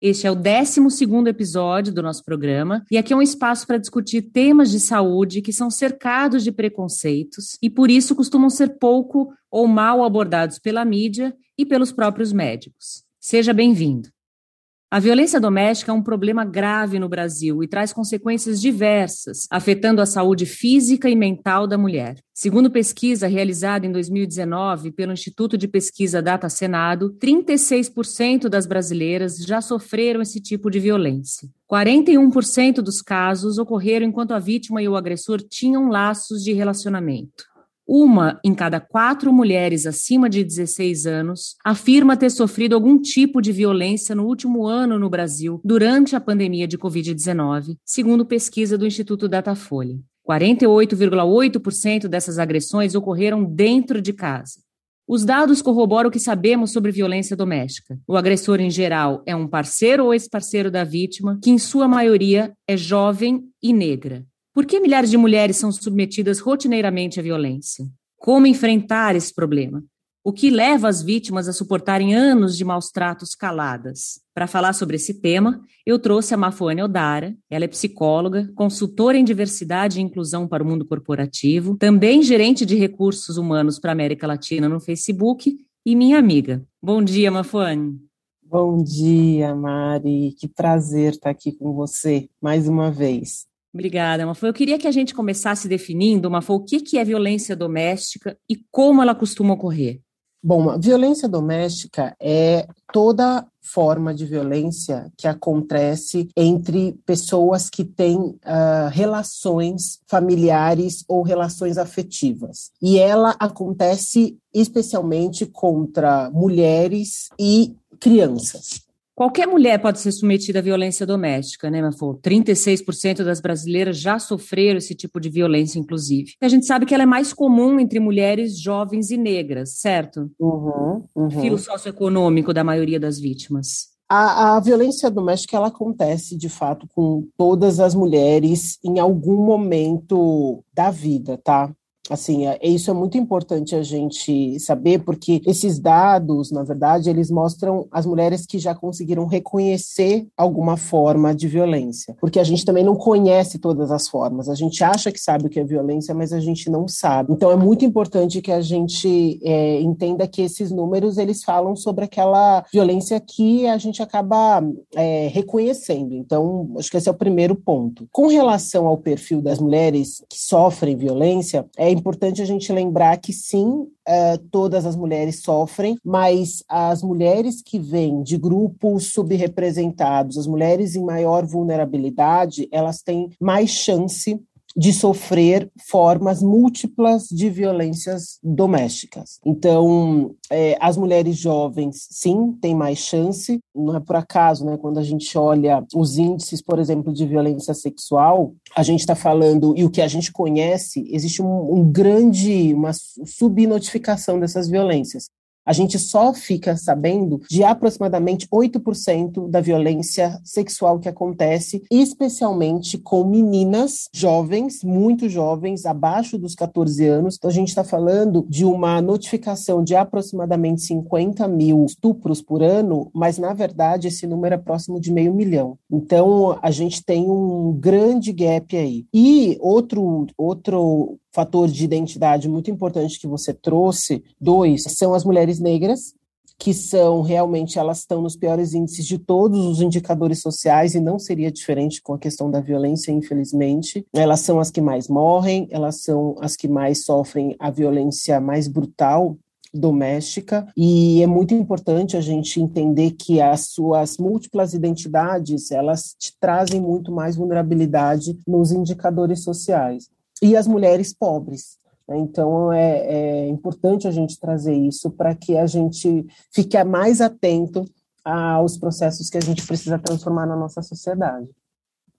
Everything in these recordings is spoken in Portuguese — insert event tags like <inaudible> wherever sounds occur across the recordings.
Este é o 12 episódio do nosso programa e aqui é um espaço para discutir temas de saúde que são cercados de preconceitos e por isso costumam ser pouco ou mal abordados pela mídia e pelos próprios médicos. Seja bem-vindo. A violência doméstica é um problema grave no Brasil e traz consequências diversas, afetando a saúde física e mental da mulher. Segundo pesquisa realizada em 2019 pelo Instituto de Pesquisa Data Senado, 36% das brasileiras já sofreram esse tipo de violência. 41% dos casos ocorreram enquanto a vítima e o agressor tinham laços de relacionamento. Uma em cada quatro mulheres acima de 16 anos afirma ter sofrido algum tipo de violência no último ano no Brasil durante a pandemia de Covid-19, segundo pesquisa do Instituto Datafolha. 48,8% dessas agressões ocorreram dentro de casa. Os dados corroboram o que sabemos sobre violência doméstica. O agressor, em geral, é um parceiro ou ex-parceiro da vítima, que, em sua maioria, é jovem e negra. Por que milhares de mulheres são submetidas rotineiramente à violência? Como enfrentar esse problema? O que leva as vítimas a suportarem anos de maus tratos caladas? Para falar sobre esse tema, eu trouxe a Mafuane Odara. Ela é psicóloga, consultora em diversidade e inclusão para o mundo corporativo, também gerente de recursos humanos para a América Latina no Facebook e minha amiga. Bom dia, Mafuane. Bom dia, Mari. Que prazer estar aqui com você mais uma vez. Obrigada, Mafô. Eu queria que a gente começasse definindo, Mafô, o que, que é violência doméstica e como ela costuma ocorrer. Bom, a violência doméstica é toda forma de violência que acontece entre pessoas que têm uh, relações familiares ou relações afetivas. E ela acontece especialmente contra mulheres e crianças. Qualquer mulher pode ser submetida à violência doméstica, né, Mafô? 36% das brasileiras já sofreram esse tipo de violência, inclusive. A gente sabe que ela é mais comum entre mulheres jovens e negras, certo? Uhum, uhum. Filo socioeconômico da maioria das vítimas. A, a, violência doméstica ela acontece de fato com todas as mulheres em algum momento da vida, tá? Assim, é, isso é muito importante a gente saber, porque esses dados, na verdade, eles mostram as mulheres que já conseguiram reconhecer alguma forma de violência. Porque a gente também não conhece todas as formas. A gente acha que sabe o que é violência, mas a gente não sabe. Então, é muito importante que a gente é, entenda que esses números, eles falam sobre aquela violência que a gente acaba é, reconhecendo. Então, acho que esse é o primeiro ponto. Com relação ao perfil das mulheres que sofrem violência, é importante a gente lembrar que sim, Uh, todas as mulheres sofrem, mas as mulheres que vêm de grupos subrepresentados, as mulheres em maior vulnerabilidade, elas têm mais chance de sofrer formas múltiplas de violências domésticas. Então, é, as mulheres jovens, sim, têm mais chance. Não é por acaso, né? Quando a gente olha os índices, por exemplo, de violência sexual, a gente está falando, e o que a gente conhece, existe um, um grande, uma subnotificação dessas violências a gente só fica sabendo de aproximadamente 8% da violência sexual que acontece, especialmente com meninas jovens, muito jovens, abaixo dos 14 anos. Então, a gente está falando de uma notificação de aproximadamente 50 mil estupros por ano, mas, na verdade, esse número é próximo de meio milhão. Então, a gente tem um grande gap aí. E outro, outro fator de identidade muito importante que você trouxe, dois, são as mulheres negras, que são realmente, elas estão nos piores índices de todos os indicadores sociais e não seria diferente com a questão da violência, infelizmente. Elas são as que mais morrem, elas são as que mais sofrem a violência mais brutal doméstica e é muito importante a gente entender que as suas múltiplas identidades elas te trazem muito mais vulnerabilidade nos indicadores sociais e as mulheres pobres. Né? Então, é, é importante a gente trazer isso para que a gente fique mais atento aos processos que a gente precisa transformar na nossa sociedade.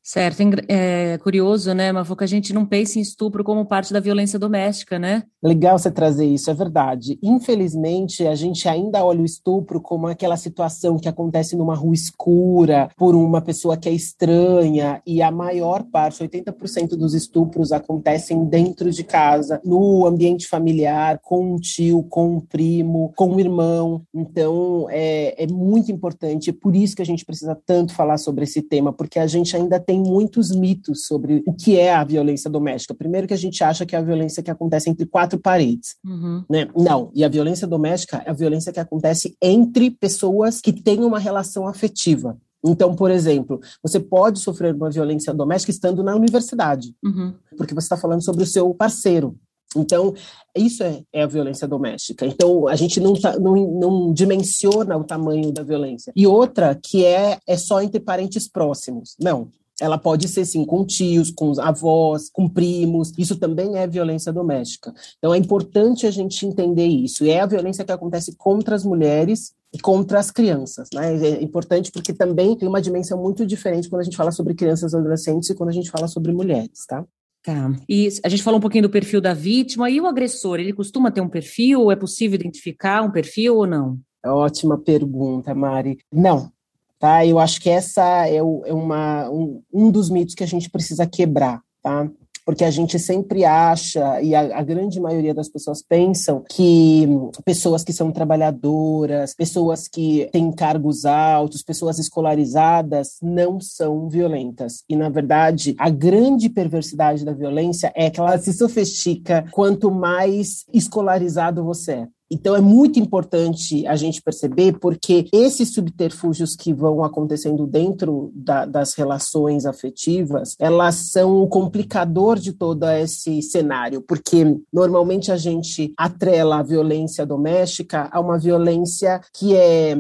Certo, é curioso, né, Mafu, que a gente não pense em estupro como parte da violência doméstica, né? Legal você trazer isso, é verdade. Infelizmente, a gente ainda olha o estupro como aquela situação que acontece numa rua escura, por uma pessoa que é estranha, e a maior parte, 80% dos estupros acontecem dentro de casa, no ambiente familiar, com um tio, com um primo, com um irmão. Então, é, é muito importante, é por isso que a gente precisa tanto falar sobre esse tema, porque a gente ainda tem muitos mitos sobre o que é a violência doméstica. Primeiro que a gente acha que é a violência que acontece entre quatro paredes, uhum. né? Não, e a violência doméstica é a violência que acontece entre pessoas que têm uma relação afetiva. Então, por exemplo, você pode sofrer uma violência doméstica estando na universidade, uhum. porque você está falando sobre o seu parceiro. Então, isso é, é, a violência doméstica. Então, a gente não, tá, não, não, dimensiona o tamanho da violência. E outra que é, é só entre parentes próximos. Não. Ela pode ser, sim, com tios, com avós, com primos. Isso também é violência doméstica. Então, é importante a gente entender isso. E é a violência que acontece contra as mulheres e contra as crianças. Né? É importante porque também tem uma dimensão muito diferente quando a gente fala sobre crianças e adolescentes e quando a gente fala sobre mulheres, tá? Tá. E a gente falou um pouquinho do perfil da vítima. E o agressor, ele costuma ter um perfil? É possível identificar um perfil ou não? Ótima pergunta, Mari. Não, tá? Eu acho que essa é, é uma, um, um dos mitos que a gente precisa quebrar, tá? porque a gente sempre acha, e a, a, grande maioria das pessoas pensam, que pessoas que são trabalhadoras, pessoas que têm cargos altos, pessoas escolarizadas, não são violentas. E, na verdade, a grande perversidade da violência é que ela se sofistica quanto mais escolarizado você é. Então é muito importante a gente perceber porque esses subterfúgios que vão acontecendo dentro da, das relações afetivas, elas são o complicador de todo esse cenário, porque normalmente a gente atrela a violência doméstica a uma violência que é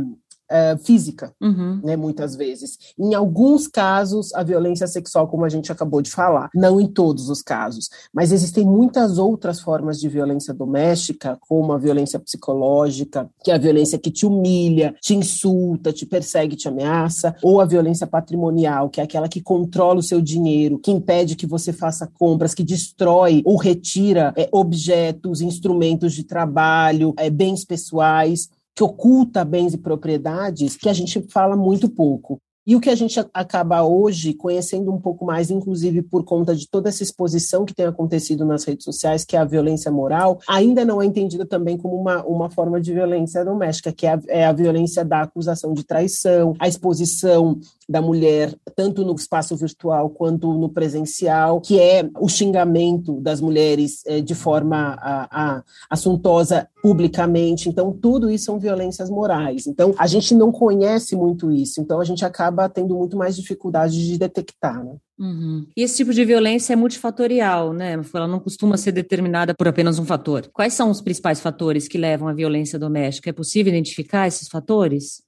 uh, física, uhum. né, muitas vezes. Em alguns casos, a violência sexual, como a gente acabou de falar, não em todos os casos, mas existem muitas outras formas de violência doméstica, como a violência psicológica, que é a violência que te humilha, te insulta, te persegue, te ameaça, ou a violência patrimonial, que é aquela que controla o seu dinheiro, que impede que você faça compras, que destrói ou retira é, objetos, instrumentos de trabalho, é, bens pessoais que oculta bens e propriedades que a gente fala muito pouco. E o que a gente acaba hoje conhecendo um pouco mais, inclusive por conta de toda essa exposição que tem acontecido nas redes sociais, que é a violência moral, ainda não é entendida também como uma, uma forma de violência doméstica, que é a, é a violência da acusação de traição, a exposição da mulher, tanto no espaço virtual quanto no presencial, que é o xingamento das mulheres é, de forma a, a, assuntosa publicamente. Então, tudo isso são violências morais. Então, a gente não conhece muito isso, então a gente acaba tendo muito mais dificuldade de detectar. Né? Uhum. E esse tipo de violência é multifatorial, né? Ela não costuma ser determinada por apenas um fator. Quais são os principais fatores que levam à violência doméstica? É possível identificar esses fatores?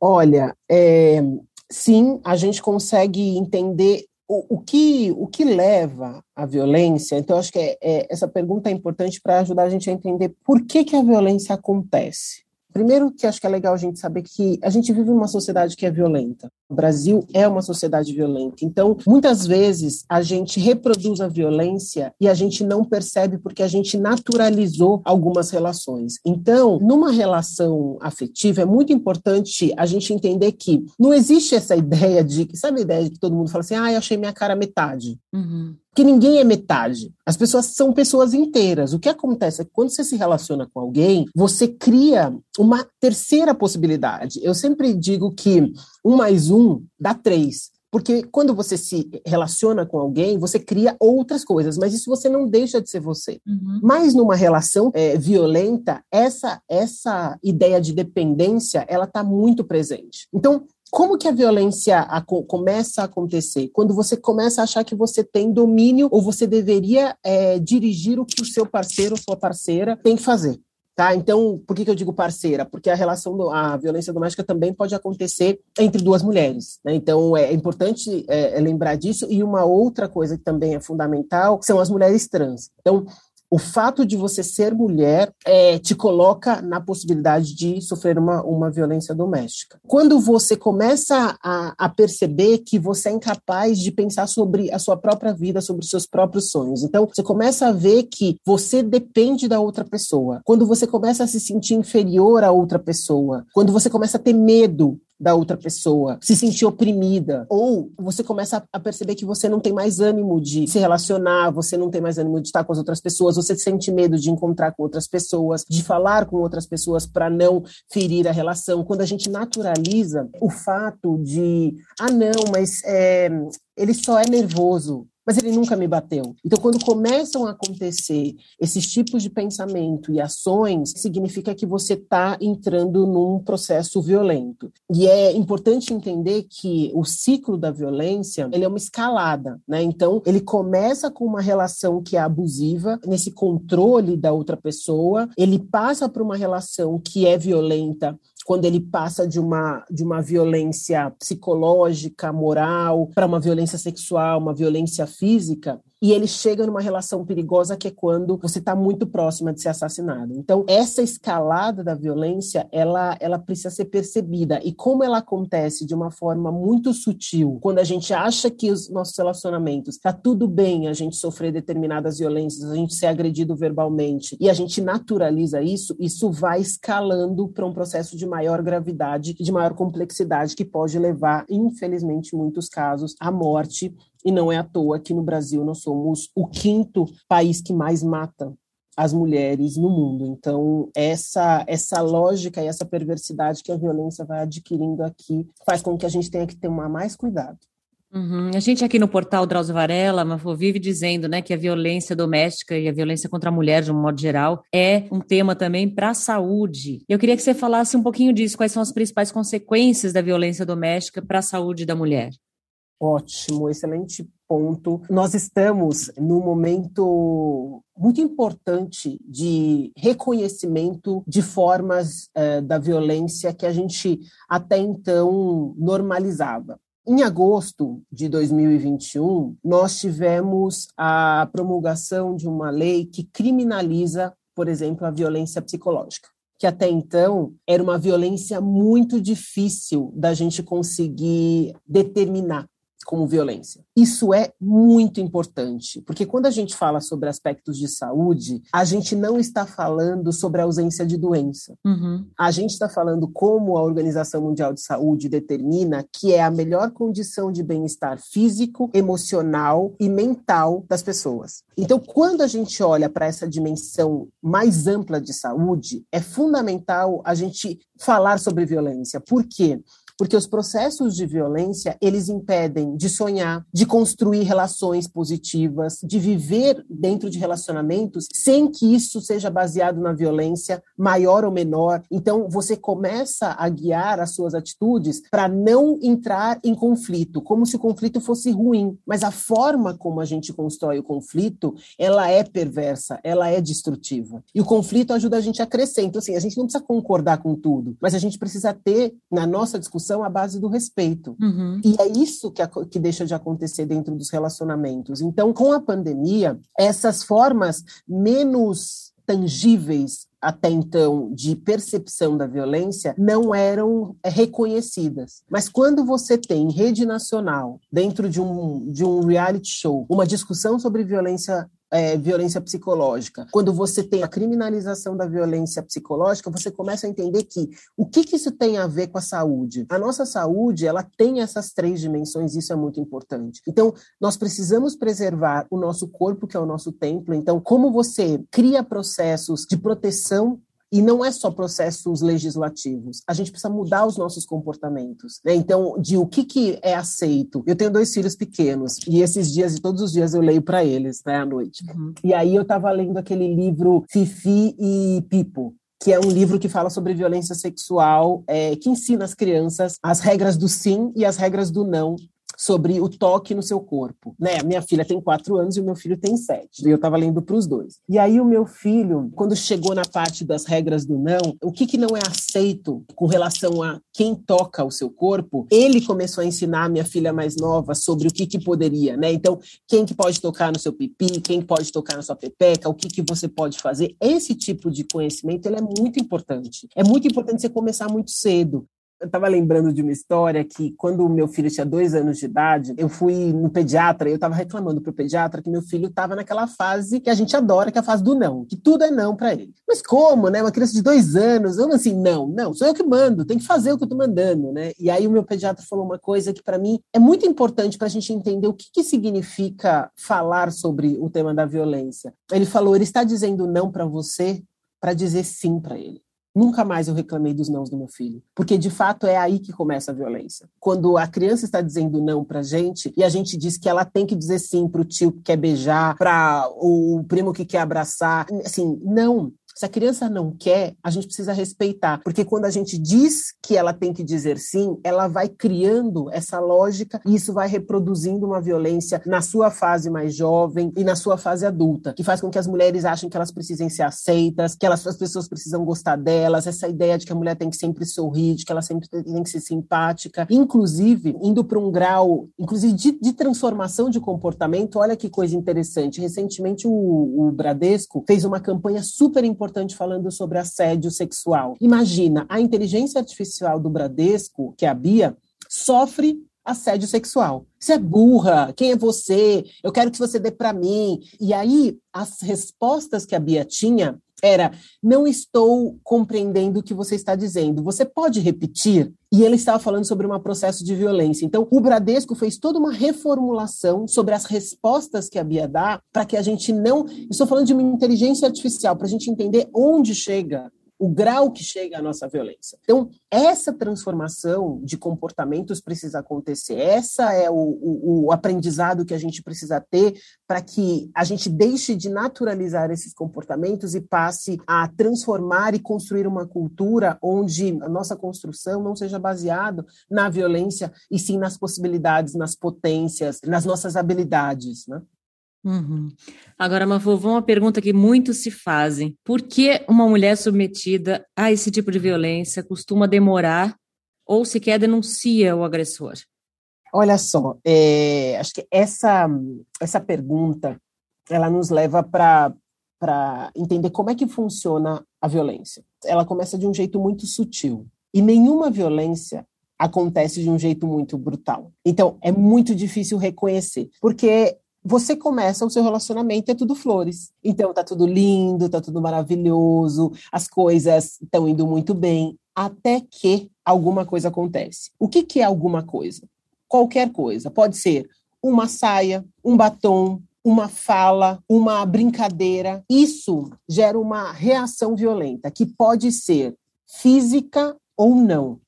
Olha, é, sim, a gente consegue entender o, o, que, o que leva à violência. Então, acho que é, é, essa pergunta é importante para ajudar a gente a entender por que, que a violência acontece. Primeiro, que acho que é legal a gente saber que a gente vive numa sociedade que é violenta. O Brasil é uma sociedade violenta. Então, muitas vezes a gente reproduz a violência e a gente não percebe porque a gente naturalizou algumas relações. Então, numa relação afetiva, é muito importante a gente entender que não existe essa <laughs> ideia de. Sabe a ideia de que todo mundo fala assim, ah, eu achei minha cara metade? Uhum. Que ninguém é metade. As pessoas são pessoas inteiras. O que acontece é que quando você se relaciona com alguém, você cria uma terceira possibilidade. Eu sempre digo que um mais um dá três. Porque quando você se relaciona com alguém, você cria outras coisas, mas isso você não deixa de ser você. Uhum. Mas numa relação é, violenta, essa essa ideia de dependência, ela está muito presente. Então, como que a violência a, começa a acontecer? Quando você começa a achar que você tem domínio ou você deveria é, dirigir o que o seu parceiro ou sua parceira tem que fazer. Tá? Então, por que, que eu digo parceira? Porque a relação, do, a violência doméstica também pode acontecer entre duas mulheres. Né? Então, é importante é, é lembrar disso. E uma outra coisa que também é fundamental são as mulheres trans. Então, O fato de você ser mulher é, te coloca na possibilidade de sofrer uma, uma violência doméstica. Quando você começa a, a perceber que você é incapaz de pensar sobre a sua própria vida, sobre os seus próprios sonhos. Então, você começa a ver que você depende da outra pessoa. Quando você começa a se sentir inferior a outra pessoa, quando você começa a ter medo da outra pessoa, se sentir oprimida, ou você começa a perceber que você não tem mais ânimo de se relacionar, você não tem mais ânimo de estar com as outras pessoas, você sente medo de encontrar com outras pessoas, de falar com outras pessoas para não ferir a relação. Quando a gente naturaliza o fato de, ah, não, mas é, ele só é nervoso, mas ele nunca me bateu. Então, quando começam a acontecer esses tipos de pensamento e ações, significa que você está entrando num processo violento. E é importante entender que o ciclo da violência ele é uma escalada, né? Então, ele começa com uma relação que é abusiva, nesse controle da outra pessoa, ele passa para uma relação que é violenta quando ele passa de uma, de uma violência psicológica, moral, para uma violência sexual, uma violência física, e ele chega numa relação perigosa que é quando você está muito próxima de ser assassinado. Então, essa escalada da violência, ela, ela precisa ser percebida. E como ela acontece de uma forma muito sutil, quando a gente acha que os nossos relacionamentos está tudo bem a gente sofrer determinadas violências, a gente ser agredido verbalmente, e a gente naturaliza isso, isso vai escalando para um processo de maior gravidade e de maior complexidade que pode levar, infelizmente, em muitos casos, à morte e não é à toa que no Brasil nós somos o quinto país que mais mata as mulheres no mundo. Então, essa essa lógica e essa perversidade que a violência vai adquirindo aqui faz com que a gente tenha que ter mais cuidado. Uhum. A gente aqui no portal Drauzio Varela, vive dizendo né, que a violência doméstica e a violência contra a mulher, de um modo geral, é um tema também para a saúde. Eu queria que você falasse um pouquinho disso, quais são as principais consequências da violência doméstica para a saúde da mulher. Ótimo, excelente ponto. Nós estamos num momento muito importante de reconhecimento de formas uh, da violência que a gente até então normalizava. Em agosto de 2021, nós tivemos a promulgação de uma lei que criminaliza, por exemplo, a violência psicológica que até então era uma violência muito difícil da gente conseguir determinar como violência. Isso é muito importante, porque quando a gente fala sobre aspectos de saúde, a gente não está falando sobre a ausência de doença. Uhum. A gente está falando como a Organização Mundial de Saúde determina que é a melhor condição de bem-estar físico, emocional e mental das pessoas. Então, quando a gente olha para essa dimensão mais ampla de saúde, é fundamental a gente falar sobre violência. Por quê? Porque os processos de violência, eles impedem de sonhar, de construir relações positivas, de viver dentro de relacionamentos sem que isso seja baseado na violência, maior ou menor. Então, você começa a guiar as suas atitudes para não entrar em conflito, como se o conflito fosse ruim, mas a forma como a gente constrói o conflito, ela é perversa, ela é destrutiva. E o conflito ajuda a gente a crescer. Então, assim, a gente não precisa concordar com tudo, mas a gente precisa ter na nossa discussão à base do respeito. Uhum. E é isso que, a, que deixa de acontecer dentro dos relacionamentos. Então, com a pandemia, essas formas menos tangíveis até então de percepção da violência não eram é, reconhecidas. Mas quando você tem rede nacional, dentro de um, de um reality show, uma discussão sobre violência é, violência psicológica. Quando você tem a criminalização da violência psicológica, você começa a entender que o que, que isso tem a ver com a saúde? A nossa saúde, ela tem essas três dimensões, isso é muito importante. Então, nós precisamos preservar o nosso corpo, que é o nosso templo. Então, como você cria processos de proteção e não é só processos legislativos. A gente precisa mudar os nossos comportamentos. Né? Então, de o que, que é aceito. Eu tenho dois filhos pequenos e esses dias, e todos os dias, eu leio para eles né, à noite. Uhum. E aí eu estava lendo aquele livro Fifi e Pipo, que é um livro que fala sobre violência sexual, é, que ensina as crianças as regras do sim e as regras do não sobre o toque no seu corpo, né? Minha filha tem quatro anos e o meu filho tem sete. E eu estava lendo para os dois. E aí o meu filho, quando chegou na parte das regras do não, o que que não é aceito com relação a quem toca o seu corpo, ele começou a ensinar a minha filha mais nova sobre o que que poderia, né? Então, quem que pode tocar no seu pipi, quem pode tocar na sua pepeca, o que que você pode fazer. Esse tipo de conhecimento, ele é muito importante. É muito importante você começar muito cedo. Eu estava lembrando de uma história que, quando o meu filho tinha dois anos de idade, eu fui no pediatra e eu estava reclamando para o pediatra que meu filho estava naquela fase que a gente adora, que é a fase do não, que tudo é não para ele. Mas como, né? Uma criança de dois anos, eu assim, não, não, sou eu que mando, tem que fazer o que eu estou mandando, né? E aí o meu pediatra falou uma coisa que, para mim, é muito importante para a gente entender o que, que significa falar sobre o tema da violência. Ele falou: ele está dizendo não para você para dizer sim para ele. Nunca mais eu reclamei dos nãos do meu filho, porque de fato é aí que começa a violência. Quando a criança está dizendo não para gente e a gente diz que ela tem que dizer sim para o tio que quer beijar, para o primo que quer abraçar, assim, não. Se a criança não quer, a gente precisa respeitar, porque quando a gente diz que ela tem que dizer sim, ela vai criando essa lógica e isso vai reproduzindo uma violência na sua fase mais jovem e na sua fase adulta, que faz com que as mulheres achem que elas precisem ser aceitas, que elas, as pessoas precisam gostar delas, essa ideia de que a mulher tem que sempre sorrir, de que ela sempre tem que ser simpática, inclusive indo para um grau, inclusive de, de, transformação de comportamento. Olha que coisa interessante. Recentemente o, o Bradesco fez uma campanha super importante importante falando sobre assédio sexual. Imagina, a inteligência artificial do Bradesco, que é a Bia, sofre assédio sexual. Você é burra, quem é você? Eu quero que você dê para mim. E aí, as respostas que a Bia tinha era: não estou compreendendo o que você está dizendo. Você pode repetir? E ele estava falando sobre um processo de violência. Então, o Bradesco fez toda uma reformulação sobre as respostas que a Bia dá para que a gente não. Estou falando de uma inteligência artificial, para a gente entender onde chega o grau que chega a nossa violência. Então, essa transformação de comportamentos precisa acontecer. Essa é o, o, o aprendizado que a gente precisa ter para que a gente deixe de naturalizar esses comportamentos e passe a transformar e construir uma cultura onde a nossa construção não seja baseada na violência e sim nas possibilidades, nas potências, nas nossas habilidades, né? Uhum. Agora, vovó, uma pergunta que muitos se fazem: por que uma mulher submetida a esse tipo de violência costuma demorar ou sequer denuncia o agressor? Olha só, é, acho que essa, essa pergunta ela nos leva para entender como é que funciona a violência. Ela começa de um jeito muito sutil. E nenhuma violência acontece de um jeito muito brutal. Então, é muito difícil reconhecer, porque você começa o seu relacionamento é tudo flores. Então tá tudo lindo, tá tudo maravilhoso, as coisas estão indo muito bem, até que alguma coisa acontece. O que, que é alguma coisa? Qualquer coisa. Pode ser uma saia, um batom, uma fala, uma brincadeira. Isso gera uma reação violenta, que pode ser física ou não.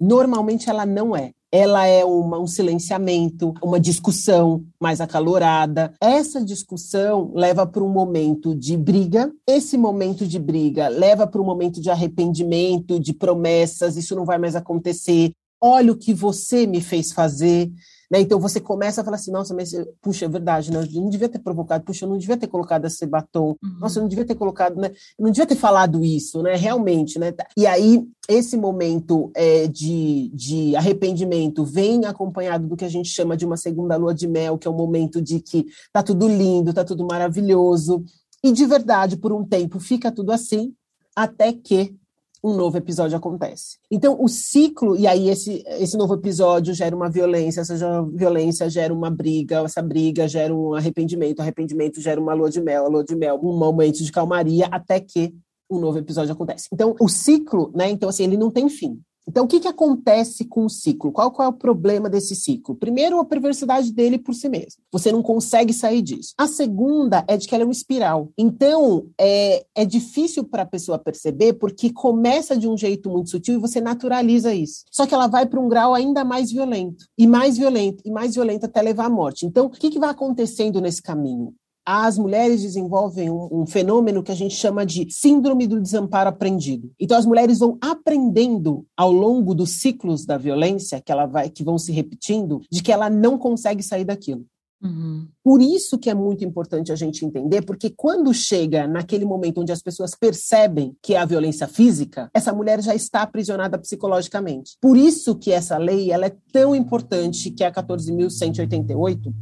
Normalmente ela não é ela é uma, um silenciamento, uma discussão mais acalorada. Essa discussão leva para um momento de briga. Esse momento de briga leva para um momento de arrependimento, de promessas. Isso não vai mais acontecer. Olha o que você me fez fazer. Né? Então você começa a falar assim, nossa, mas puxa, é verdade, né? eu não devia ter provocado, puxa, eu não devia ter colocado esse batom, uhum. nossa, eu não devia ter colocado, né? Eu não devia ter falado isso, né? Realmente, né? E aí esse momento é, de, de arrependimento vem acompanhado do que a gente chama de uma segunda lua de mel, que é o um momento de que tá tudo lindo, tá tudo maravilhoso, e de verdade, por um tempo, fica tudo assim, até que um novo episódio acontece. Então, o ciclo, e aí esse, esse novo episódio gera uma violência, essa violência gera uma briga, essa briga gera um arrependimento, arrependimento gera uma lua de mel, a lua de mel, um momento de calmaria, até que um novo episódio acontece. Então, o ciclo, né, então assim, ele não tem fim. Então, o que, que acontece com o ciclo? Qual, qual é o problema desse ciclo? Primeiro, a perversidade dele por si mesmo. Você não consegue sair disso. A segunda é de que ela é uma espiral. Então, é, é difícil para a pessoa perceber porque começa de um jeito muito sutil e você naturaliza isso. Só que ela vai para um grau ainda mais violento, e mais violento, e mais violento até levar à morte. Então, o que, que vai acontecendo nesse caminho? As mulheres desenvolvem um, um, fenômeno que a gente chama de síndrome do desamparo aprendido. Então as mulheres vão aprendendo ao longo dos ciclos da violência que ela vai que vão se repetindo de que ela não consegue sair daquilo. Uhum. Por isso que é muito importante a gente entender, porque quando chega naquele momento onde as pessoas percebem que é a violência física, essa mulher já está aprisionada psicologicamente. Por isso que essa lei ela é tão importante, que é a 14.188,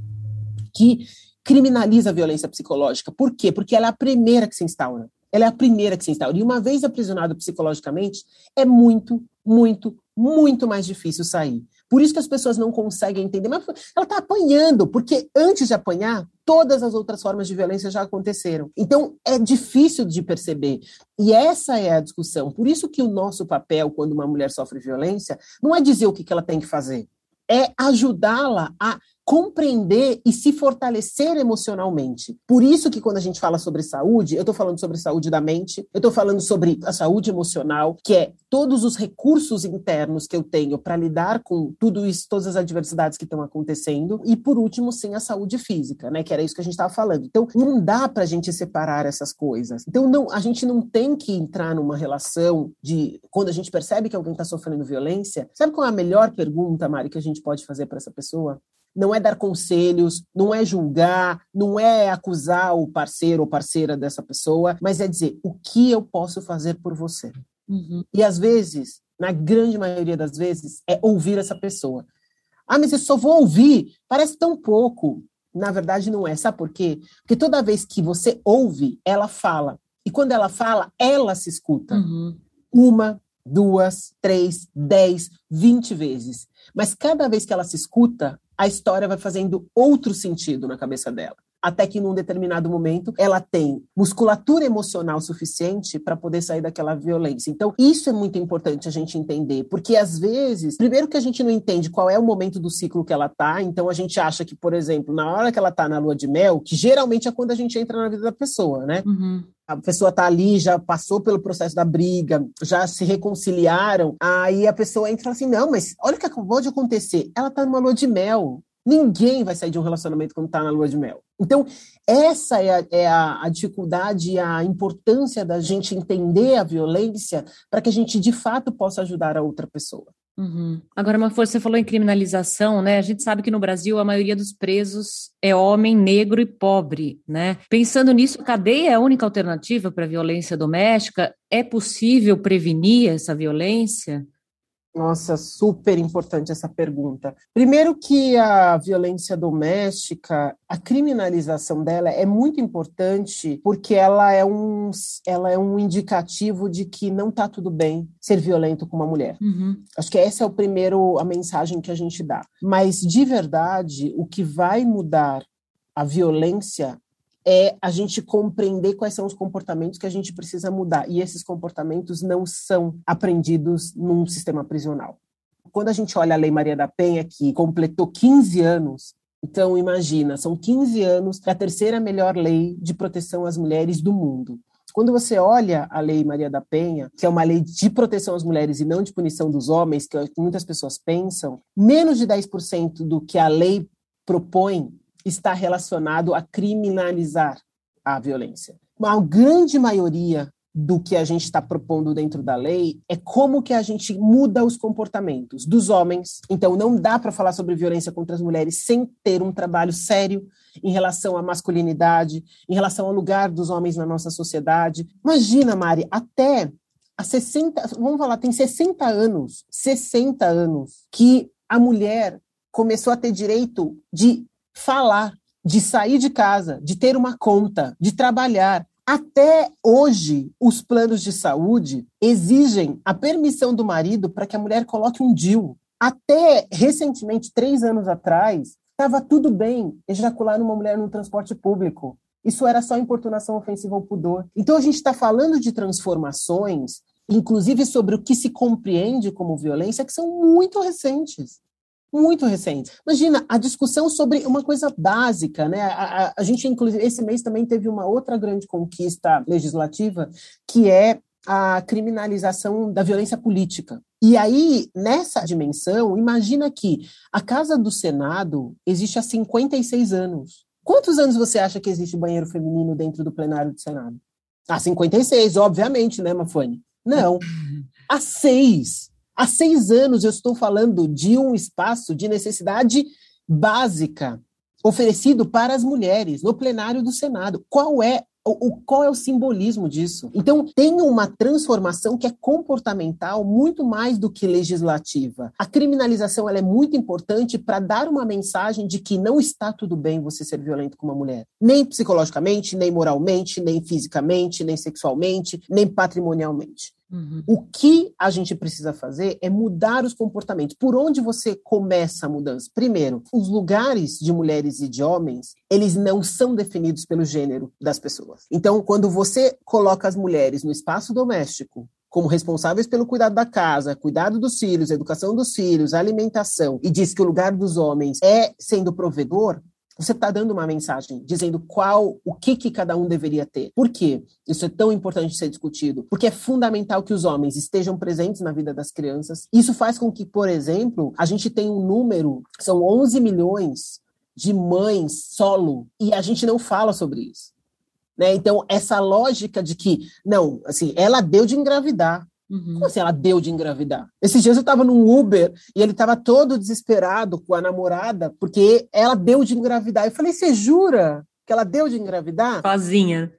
que criminaliza a violência psicológica. Por quê? Porque ela é a primeira que se instaura. Ela é a primeira que se instaura. E uma vez aprisionado psicologicamente, é muito, muito, muito mais difícil sair. Por isso que as pessoas não conseguem entender. Mas ela está apanhando, porque antes de apanhar, todas as outras formas de violência já aconteceram. Então, é difícil de perceber. E essa é a discussão. Por isso que o nosso papel, quando uma mulher sofre violência, não é dizer o que ela tem que fazer, é ajudá-la a compreender e se fortalecer emocionalmente. Por isso que quando a gente fala sobre saúde, eu estou falando sobre saúde da mente, eu estou falando sobre a saúde emocional, que é todos os recursos internos que eu tenho para lidar com tudo isso, todas as adversidades que estão acontecendo, e por último, sim, a saúde física, né? Que era isso que a gente estava falando. Então, não dá para a gente separar essas coisas. Então, não, a gente não tem que entrar numa relação de quando a gente percebe que alguém está sofrendo violência. Sabe qual é a melhor pergunta, Mari, que a gente pode fazer para essa pessoa? Não é dar conselhos, não é julgar, não é acusar o parceiro ou parceira dessa pessoa, mas é dizer o que eu posso fazer por você. Uhum. E às vezes, na grande maioria das vezes, é ouvir essa pessoa. Ah, mas eu só vou ouvir, parece tão pouco. Na verdade, não é. Sabe por quê? Porque toda vez que você ouve, ela fala. E quando ela fala, ela se escuta. Uhum. Uma, duas, três, dez, vinte vezes. Mas cada vez que ela se escuta, a história vai fazendo outro sentido na cabeça dela. Até que num determinado momento ela tem musculatura emocional suficiente para poder sair daquela violência. Então, isso é muito importante a gente entender, porque às vezes, primeiro que a gente não entende qual é o momento do ciclo que ela tá, então a gente acha que, por exemplo, na hora que ela tá na lua de mel, que geralmente é quando a gente entra na vida da pessoa, né? Uhum a pessoa está ali, já passou pelo processo da briga, já se reconciliaram, aí a pessoa entra e fala assim: não, mas olha o que acabou de acontecer. Ela está numa lua de mel. Ninguém vai sair de um relacionamento quando está na lua de mel. Então, essa é a, é a, a dificuldade e a importância da gente entender a violência para que a gente, de fato, possa ajudar a outra pessoa. Uhum. Agora, uma força, você falou em criminalização, né? A gente sabe que no Brasil a maioria dos presos é homem, negro e pobre, né? Pensando nisso, cadeia é a única alternativa para a violência doméstica? É possível prevenir essa violência? Nossa, super importante essa pergunta. Primeiro que a violência doméstica, a criminalização dela é muito importante porque ela é um, ela é um indicativo de que não está tudo bem ser violento com uma mulher. Uhum. Acho que essa é o primeiro a mensagem que a gente dá. Mas de verdade, o que vai mudar a violência é a gente compreender quais são os comportamentos que a gente precisa mudar. E esses comportamentos não são aprendidos num sistema prisional. Quando a gente olha a Lei Maria da Penha, que completou 15 anos, então imagina, são 15 anos da terceira melhor lei de proteção às mulheres do mundo. Quando você olha a Lei Maria da Penha, que é uma lei de proteção às mulheres e não de punição dos homens, que muitas pessoas pensam, menos de 10% do que a lei propõe está relacionado a criminalizar a violência. A grande maioria do que a gente está propondo dentro da lei é como que a gente muda os comportamentos dos homens. Então, não dá para falar sobre violência contra as mulheres sem ter um trabalho sério em relação à masculinidade, em relação ao lugar dos homens na nossa sociedade. Imagina, Mari, até há 60, vamos falar, tem 60 anos, 60 anos que a mulher começou a ter direito de falar, de sair de casa, de ter uma conta, de trabalhar. Até hoje, os planos de saúde exigem a permissão do marido para que a mulher coloque um DIU. Até recentemente, três anos atrás, estava tudo bem ejacular numa mulher no transporte público. Isso era só importunação ofensiva ao pudor. Então, a gente está falando de transformações, inclusive sobre o que se compreende como violência, que são muito recentes muito recente. Imagina a discussão sobre uma coisa básica, né? A, a, a, gente, inclusive, esse mês também teve uma outra grande conquista legislativa, que é a criminalização da violência política. E aí, nessa dimensão, imagina que a Casa do Senado existe há 56 anos Quantos anos você acha que existe banheiro feminino dentro do plenário do Senado? Há 56, obviamente, né, Mafane? Não. <laughs> Há seis. Há seis anos eu estou falando de um espaço de necessidade básica oferecido para as mulheres no plenário do Senado. Qual é o, qual é o simbolismo disso? Então, tem uma transformação que é comportamental muito mais do que legislativa. A criminalização ela é muito importante para dar uma mensagem de que não está tudo bem você ser violento com uma mulher. Nem psicologicamente, nem moralmente, nem fisicamente, nem sexualmente, nem patrimonialmente. Uhum. O que a gente precisa fazer é mudar os comportamentos. Por onde você começa a mudança? Primeiro, os lugares de mulheres e de homens, eles não são definidos pelo gênero das pessoas. Então, quando você coloca as mulheres no espaço doméstico, como responsáveis pelo cuidado da casa, cuidado dos filhos, educação dos filhos, alimentação, e diz que o lugar dos homens é sendo provedor, você está dando uma mensagem dizendo qual, o que, que cada um deveria ter. Por quê? Isso é tão importante ser discutido. Porque é fundamental que os homens estejam presentes na vida das crianças. Isso faz com que, por exemplo, a gente tenha um número, são 11 milhões de mães solo, e a gente não fala sobre isso. Né? Então, essa lógica de que, não, assim, ela deu de engravidar. Uhum. Como assim ela deu de engravidar? Esses dias eu estava num Uber e ele estava todo desesperado com a namorada porque ela deu de engravidar. Eu falei, você jura que ela deu de engravidar? Sozinha.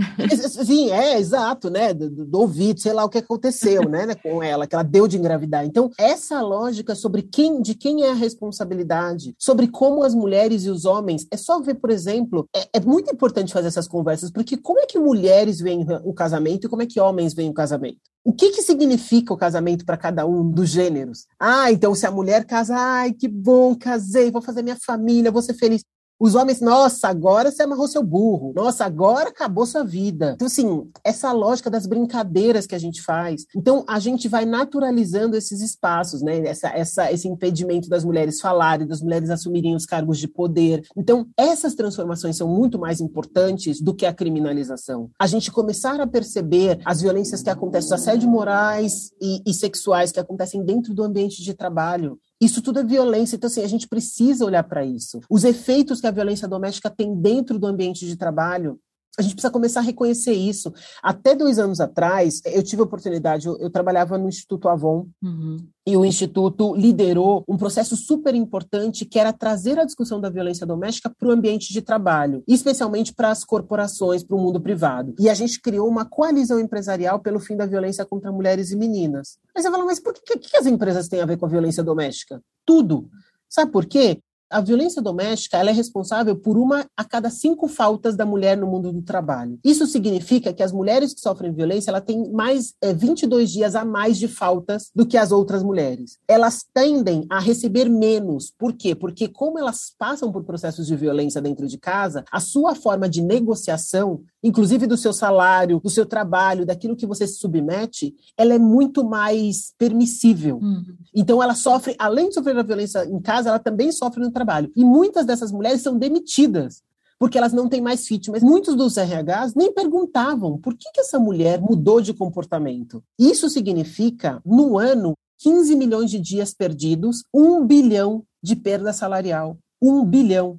<laughs> Sim, é, exato, né? Do, do, ouvido, sei lá o que aconteceu, né, né, com ela, que ela deu de engravidar. Então, essa lógica sobre quem, de quem é a responsabilidade, sobre como as mulheres e os homens, é só ver, por exemplo, é, é muito importante fazer essas conversas, porque como é que mulheres veem o casamento e como é que homens veem o casamento? O que, que significa o casamento para cada um dos gêneros? Ah, então se a mulher casa, ai, que bom, casei, vou fazer minha família, vou ser feliz. Os homens, nossa, agora você amarrou seu burro. Nossa, agora acabou sua vida. Então, assim, essa lógica das brincadeiras que a gente faz. Então, a gente vai naturalizando esses espaços, né? Essa, essa, esse impedimento das mulheres falarem, das mulheres assumirem os cargos de poder. Então, essas transformações são muito mais importantes do que a criminalização. A gente começar a perceber as violências que acontecem, os assédios morais e, e sexuais que acontecem dentro do ambiente de trabalho. Isso tudo é violência, então assim, a gente precisa olhar para isso. Os efeitos que a violência doméstica tem dentro do ambiente de trabalho, a gente precisa começar a reconhecer isso. Até dois anos atrás, eu tive a oportunidade, eu, eu trabalhava no Instituto Avon, uhum. e o Instituto liderou um processo super importante que era trazer a discussão da violência doméstica para o ambiente de trabalho, especialmente para as corporações, para o mundo privado. E a gente criou uma coalizão empresarial pelo fim da violência contra mulheres e meninas. Mas você fala, mas por que, que as empresas têm a ver com a violência doméstica? Tudo. Sabe por quê? A violência doméstica ela é responsável por uma a cada cinco faltas da mulher no mundo do trabalho. Isso significa que as mulheres que sofrem violência ela têm mais é, 22 dias a mais de faltas do que as outras mulheres. Elas tendem a receber menos. Por quê? Porque como elas passam por processos de violência dentro de casa, a sua forma de negociação inclusive do seu salário, do seu trabalho, daquilo que você se submete, ela é muito mais permissível. Uhum. Então, ela sofre, além de sofrer a violência em casa, ela também sofre no trabalho. E muitas dessas mulheres são demitidas porque elas não têm mais fit. Mas muitos dos RHs nem perguntavam por que, que essa mulher mudou de comportamento. Isso significa, no ano, 15 milhões de dias perdidos, um bilhão de perda salarial. Um bilhão.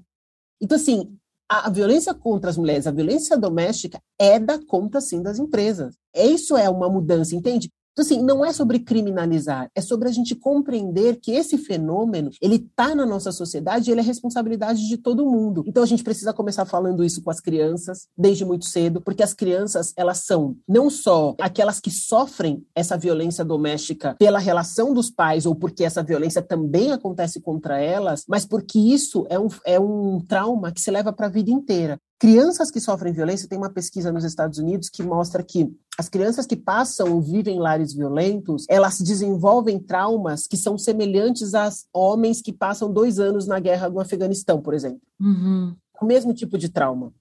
Então, assim, a, violência contra as mulheres, a violência doméstica é da conta, sim, das empresas. Isso é uma mudança, entende? Então, assim, não é sobre criminalizar, é sobre a gente compreender que esse fenômeno, ele está na nossa sociedade e ele é responsabilidade de todo mundo. Então, a gente precisa começar falando isso com as crianças, desde muito cedo, porque as crianças, elas são não só aquelas que sofrem essa violência doméstica pela relação dos pais ou porque essa violência também acontece contra elas, mas porque isso é um, é um trauma que se leva para a vida inteira. Crianças que sofrem violência, tem uma pesquisa nos Estados Unidos que mostra que as crianças que passam ou vivem em lares violentos, elas desenvolvem traumas que são semelhantes a homens que passam dois anos na guerra no Afeganistão, por exemplo. Uhum. O mesmo tipo de trauma.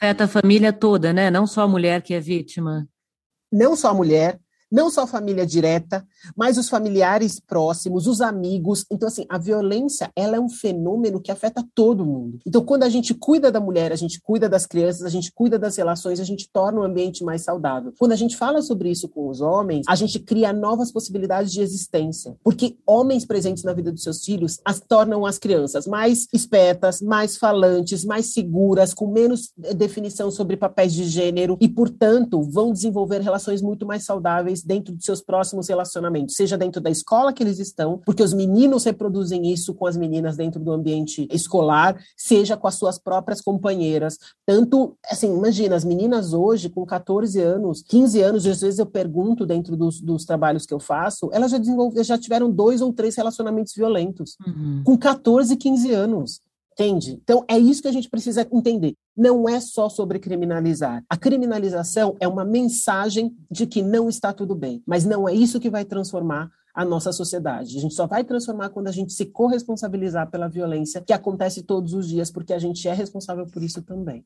Afeta a família toda, né? Não só a mulher que é vítima. Não só a mulher, não só a família direta, mas os familiares próximos, os amigos. Então, assim, a violência, ela é um fenômeno que afeta todo mundo. Então, quando a gente cuida da mulher, a gente cuida das crianças, a gente cuida das relações, a gente torna o ambiente mais saudável. Quando a gente fala sobre isso com os homens, a gente cria novas possibilidades de existência, porque homens presentes na vida dos seus filhos as tornam as crianças mais espertas, mais falantes, mais seguras, com menos definição sobre papéis de gênero e, portanto, vão desenvolver relações muito mais saudáveis dentro de seus próximos relacionamentos, seja dentro da escola que eles estão, porque os meninos reproduzem isso com as meninas dentro do ambiente escolar, seja com as suas próprias companheiras. Tanto, assim, imagina, as meninas hoje, com 14 anos, 15 anos, às vezes eu pergunto dentro dos, dos trabalhos que eu faço, elas já desenvolveram, já tiveram dois ou três relacionamentos violentos, uhum. com 14, 15 anos. Entende? Então, é isso que a gente precisa entender. Não é só sobre criminalizar. A criminalização é uma mensagem de que não está tudo bem, mas não é isso que vai transformar a nossa sociedade. A gente só vai transformar quando a gente se corresponsabilizar pela violência que acontece todos os dias, porque a gente é responsável por isso também.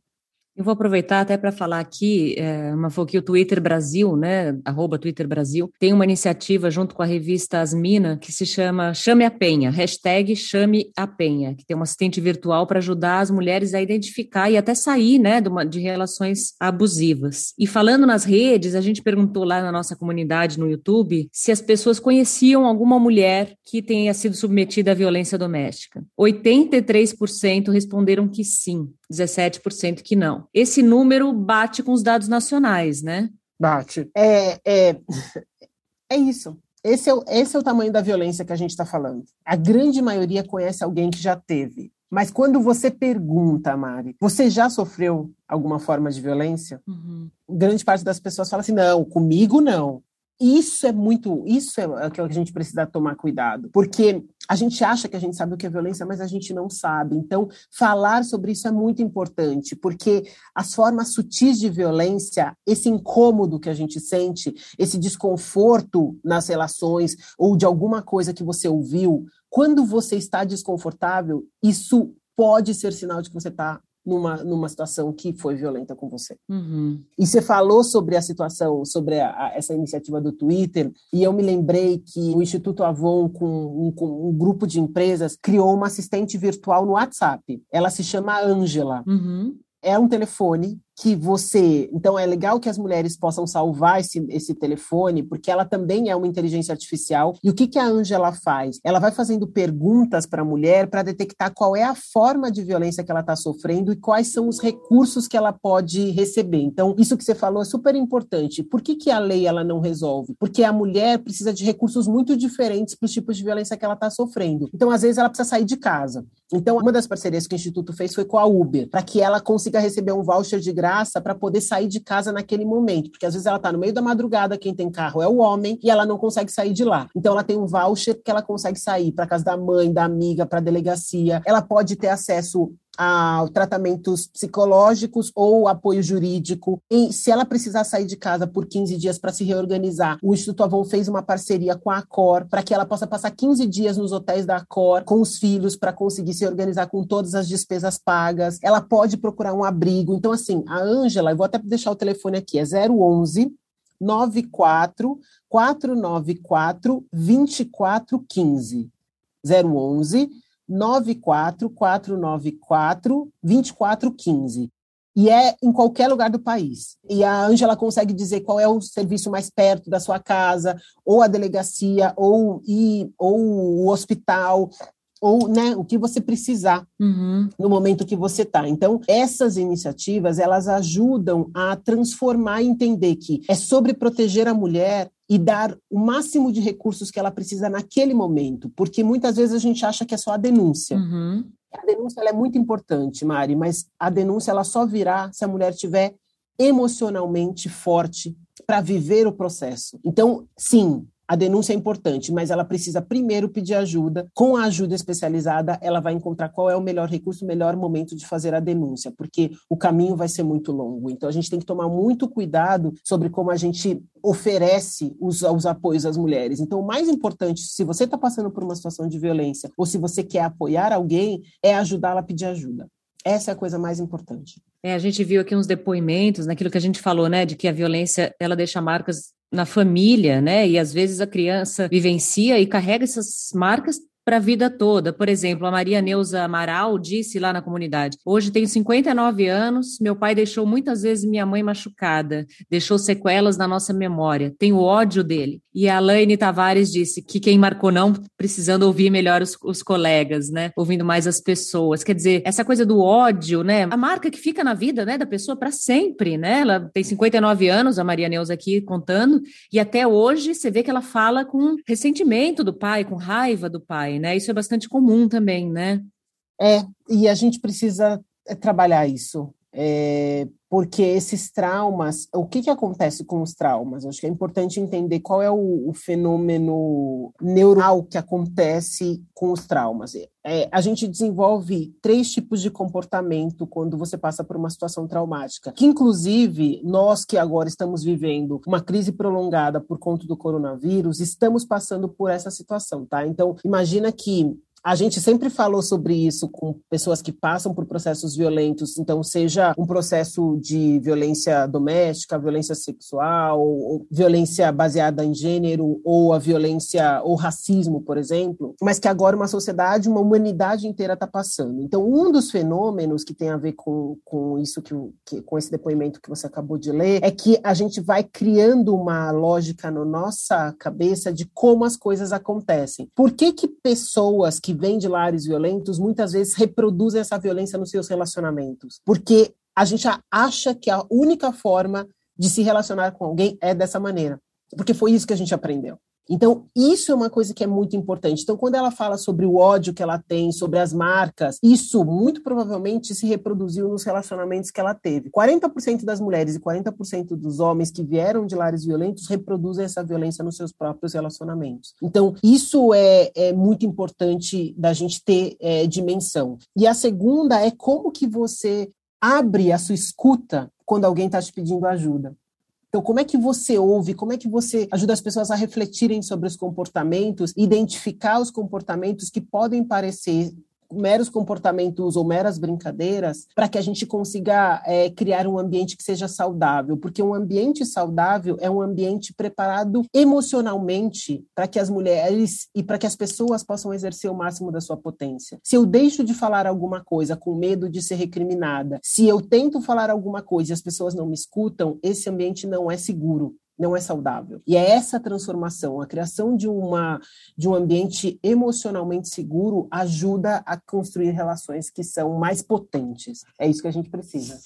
Eu vou aproveitar até para falar aqui, é, uma que o Twitter Brasil, né, arroba Twitter Brasil, tem uma iniciativa junto com a revista Asmina que se chama Chame a Penha, hashtag Chame a Penha, que tem um assistente virtual para ajudar as mulheres a identificar e até sair, né, de, uma, de relações abusivas. E falando nas redes, a gente perguntou lá na nossa comunidade no YouTube se as pessoas conheciam alguma mulher que tenha sido submetida à violência doméstica. 83% responderam que sim. 17% que não. Esse número bate com os dados nacionais, né? Bate. É, é, <laughs> é isso. Esse é, o, esse é o tamanho da violência que a gente está falando. A grande maioria conhece alguém que já teve. Mas quando você pergunta, Mari, você já sofreu alguma forma de violência? Uhum. Grande parte das pessoas fala assim: não, comigo não. Isso é muito, isso é o que a gente precisa tomar cuidado, porque a gente acha que a gente sabe o que é violência, mas a gente não sabe. Então, falar sobre isso é muito importante, porque as formas sutis de violência, esse incômodo que a gente sente, esse desconforto nas relações ou de alguma coisa que você ouviu, quando você está desconfortável, isso pode ser sinal de que você está numa, numa situação que foi violenta com você. Uhum. E você falou sobre a situação, sobre a, a, essa iniciativa do Twitter, e eu me lembrei que o Instituto Avon, com um, com um grupo de empresas, criou uma assistente virtual no WhatsApp. Ela se chama Angela. Uhum. É um telefone que você. Então, é legal que as mulheres possam salvar esse, esse telefone, porque ela também é uma inteligência artificial. E o que, que a Angela faz? Ela vai fazendo perguntas para a mulher para detectar qual é a forma de violência que ela está sofrendo e quais são os recursos que ela pode receber. Então, isso que você falou é super importante. Por que, que a lei ela não resolve? Porque a mulher precisa de recursos muito diferentes para os tipos de violência que ela está sofrendo. Então, às vezes, ela precisa sair de casa. Então, uma das parcerias que o Instituto fez foi com a Uber, para que ela consiga receber um voucher de graça graça para poder sair de casa naquele momento, porque às vezes ela está no meio da madrugada, quem tem carro é o homem e ela não consegue sair de lá. Então ela tem um voucher que ela consegue sair para casa da mãe, da amiga, para a delegacia. Ela pode ter acesso a tratamentos psicológicos ou apoio jurídico. E se ela precisar sair de casa por 15 dias para se reorganizar, o Instituto Avon fez uma parceria com a Cor para que ela possa passar 15 dias nos hotéis da Cor com os filhos para conseguir se organizar com todas as despesas pagas. Ela pode procurar um abrigo. Então, assim, a Ângela, eu vou até deixar o telefone aqui, é 011 94 494 2415. 011 94494 2415. E é em qualquer lugar do país. E a Ângela consegue dizer qual é o serviço mais perto da sua casa, ou a delegacia, ou, e, ou o hospital, ou né, o que você precisar uhum. no momento que você está. Então, essas iniciativas, elas ajudam a transformar e entender que é sobre proteger a mulher e dar o máximo de recursos que ela precisa naquele momento, porque muitas vezes a gente acha que é só a denúncia. Uhum. A denúncia é muito importante, Mari, mas a denúncia ela só virá se a mulher tiver emocionalmente forte para viver o processo. Então, sim, a denúncia é importante, mas ela precisa primeiro pedir ajuda. Com a ajuda especializada, ela vai encontrar qual é o melhor recurso, o melhor momento de fazer a denúncia, porque o caminho vai ser muito longo. Então, a gente tem que tomar muito cuidado sobre como a gente oferece os, os apoios às mulheres. Então, o mais importante, se você está passando por uma situação de violência ou se você quer apoiar alguém, é ajudá-la a pedir ajuda. Essa é a coisa mais importante. É, a gente viu aqui uns depoimentos, naquilo que a gente falou, né, de que a violência ela deixa marcas na família, né? E às vezes a criança vivencia e carrega essas marcas para a vida toda. Por exemplo, a Maria Neuza Amaral disse lá na comunidade: Hoje tenho 59 anos, meu pai deixou muitas vezes minha mãe machucada, deixou sequelas na nossa memória, tenho ódio dele. E a Laine Tavares disse que quem marcou não, precisando ouvir melhor os, os colegas, né? Ouvindo mais as pessoas. Quer dizer, essa coisa do ódio, né? A marca que fica na vida, né, da pessoa para sempre, né? Ela tem 59 anos, a Maria Neuza aqui contando, e até hoje você vê que ela fala com ressentimento do pai, com raiva do pai né? Isso é bastante comum também, né? É, e a gente precisa é, trabalhar isso, é, porque esses traumas, o que, que acontece com os traumas? Acho que é importante entender qual é o, o fenômeno neural que acontece com os traumas. É, a gente desenvolve três tipos de comportamento quando você passa por uma situação traumática, que inclusive nós que agora estamos vivendo uma crise prolongada por conta do coronavírus, estamos passando por essa situação, tá? Então, imagina que a gente sempre falou sobre isso com pessoas que passam por processos violentos, então, seja um processo de violência doméstica, violência sexual, violência baseada em gênero, ou a violência, ou racismo, por exemplo, mas que agora uma sociedade, uma humanidade inteira está passando. Então, um dos fenômenos que tem a ver com, com isso, que, que, com esse depoimento que você acabou de ler, é que a gente vai criando uma lógica na nossa cabeça de como as coisas acontecem. Por que, que pessoas que vêm de lares violentos muitas vezes reproduzem essa violência nos seus relacionamentos, porque a gente acha que a única forma de se relacionar com alguém é dessa maneira, porque foi isso que a gente aprendeu. Então, isso é uma coisa que é muito importante. Então, quando ela fala sobre o ódio que ela tem, sobre as marcas, isso muito provavelmente se reproduziu nos relacionamentos que ela teve. 40% das mulheres e 40% dos homens que vieram de lares violentos reproduzem essa violência nos seus próprios relacionamentos. Então, isso é, é muito importante da gente ter é, dimensão. E a segunda é como que você abre a sua escuta quando alguém está te pedindo ajuda. Então, como é que você ouve, como é que você ajuda as pessoas a refletirem sobre os comportamentos, identificar os comportamentos que podem parecer meros comportamentos ou meras brincadeiras para que a gente consiga é, criar um ambiente que seja saudável, porque um ambiente saudável é um ambiente preparado emocionalmente para que as mulheres e para que as pessoas possam exercer o máximo da sua potência. Se eu deixo de falar alguma coisa com medo de ser recriminada, se eu tento falar alguma coisa e as pessoas não me escutam, esse ambiente não é seguro não é saudável. E é essa transformação, a criação de, uma, de um ambiente emocionalmente seguro ajuda a construir relações que são mais potentes. É isso que a gente precisa.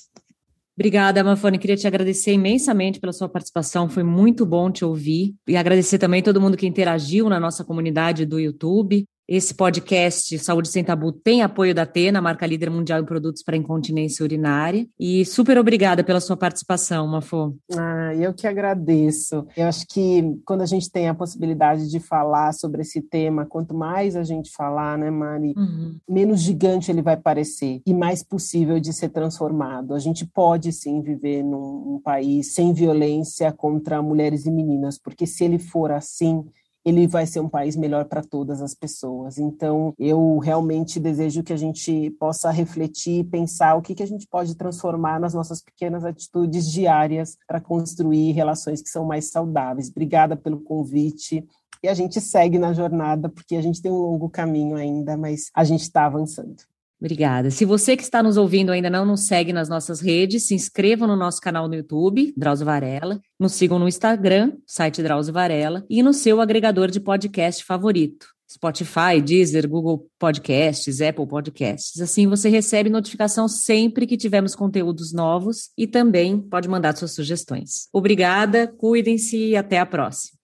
Obrigada, Mafone. Queria te agradecer imensamente pela sua participação. Foi muito bom te ouvir. E agradecer também todo mundo que interagiu na nossa comunidade do YouTube. Esse podcast Saúde Sem Tabu tem apoio da Atena, marca líder mundial em produtos para incontinência urinária. E super obrigada pela sua participação, Mafô. Ah, eu que agradeço. Eu acho que quando a gente tem a possibilidade de falar sobre esse tema, quanto mais a gente falar, né, Mari, uhum. menos gigante ele vai parecer e mais possível de ser transformado. A gente pode sim viver num, num país sem violência contra mulheres e meninas, porque se ele for assim, ele vai ser um país melhor para todas as pessoas. Então, eu realmente desejo que a gente possa refletir e pensar o que, que a gente pode transformar nas nossas pequenas atitudes diárias para construir relações que são mais saudáveis. Obrigada pelo convite. E a gente segue na jornada, porque a gente tem um longo caminho ainda, mas a gente está avançando. Obrigada. Se você que está nos ouvindo ainda não nos segue nas nossas redes, se inscreva no nosso canal no YouTube, Drauzio Varela, nos sigam no Instagram, site Drauzio Varela, e no seu agregador de podcast favorito. Spotify, Deezer, Google Podcasts, Apple Podcasts. Assim você recebe notificação sempre que tivermos conteúdos novos e também pode mandar suas sugestões. Obrigada, cuidem-se e até a próxima.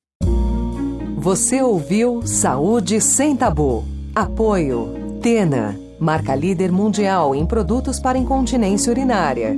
Você ouviu Saúde Sem Tabu. Apoio Tena marca líder mundial em produtos para incontinência urinária.